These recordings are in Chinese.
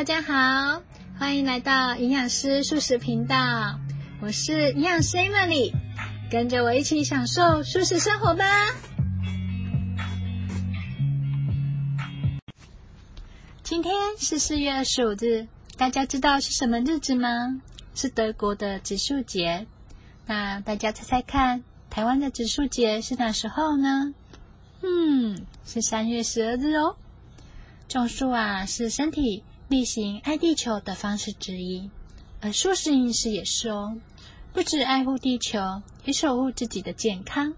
大家好，欢迎来到营养师素食频道，我是营养师玛丽跟着我一起享受素食生活吧。今天是四月二十五日，大家知道是什么日子吗？是德国的植树节。那大家猜猜看，台湾的植树节是哪时候呢？嗯，是三月十二日哦。种树啊，是身体力行爱地球的方式之一，而素食饮食也是哦。不止爱护地球，也守护自己的健康。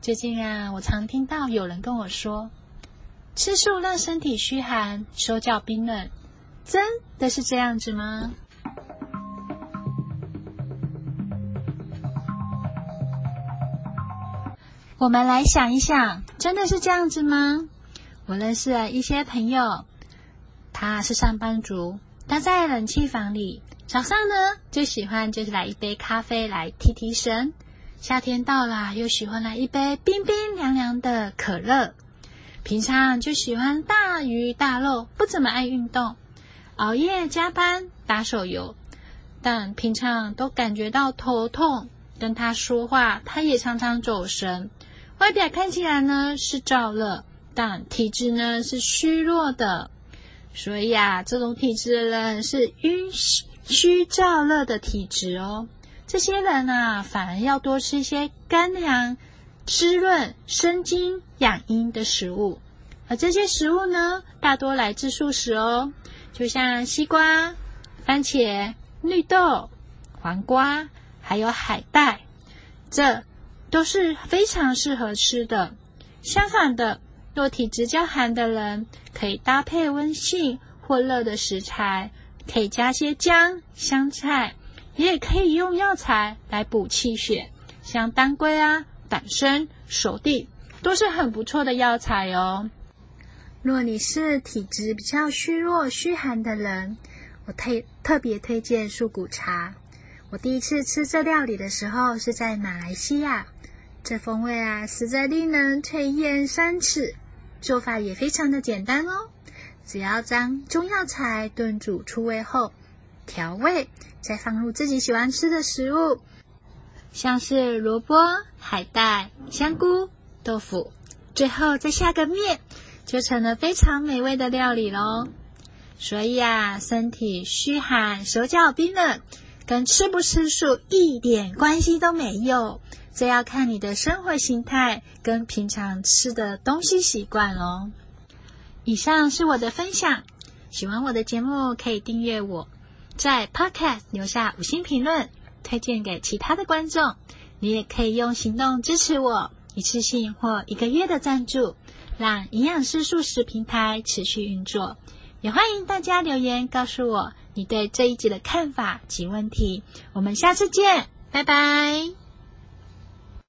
最近啊，我常听到有人跟我说，吃素让身体虚寒、手脚冰冷，真的是这样子吗？我们来想一想，真的是这样子吗？我认识了一些朋友，他是上班族，待在冷气房里，早上呢最喜欢就是来一杯咖啡来提提神。夏天到了，又喜欢来一杯冰冰凉凉的可乐。平常就喜欢大鱼大肉，不怎么爱运动，熬夜加班打手游，但平常都感觉到头痛。跟他说话，他也常常走神。外表看起来呢是燥热。但体质呢是虚弱的，所以啊，这种体质的人是阴虚燥热的体质哦。这些人啊，反而要多吃一些干凉、滋润、生津、养阴的食物。而这些食物呢，大多来自素食哦，就像西瓜、番茄、绿豆、黄瓜，还有海带，这都是非常适合吃的。相反的。若体质较寒的人，可以搭配温性或热的食材，可以加些姜、香菜，也可以用药材来补气血，像当归啊、党参、熟地都是很不错的药材哦。若你是体质比较虚弱、虚寒的人，我推特别推荐树骨茶。我第一次吃这料理的时候是在马来西亚，这风味啊，实在令人垂涎三尺。做法也非常的简单哦，只要将中药材炖煮出味后，调味，再放入自己喜欢吃的食物，像是萝卜、海带、香菇、豆腐，最后再下个面，就成了非常美味的料理喽。所以啊，身体虚寒、手脚冰冷，跟吃不吃素一点关系都没有。这要看你的生活形态跟平常吃的东西习惯哦。以上是我的分享，喜欢我的节目可以订阅我，在 Podcast 留下五星评论，推荐给其他的观众。你也可以用行动支持我，一次性或一个月的赞助，让营养师素食平台持续运作。也欢迎大家留言告诉我你对这一集的看法及问题。我们下次见，拜拜。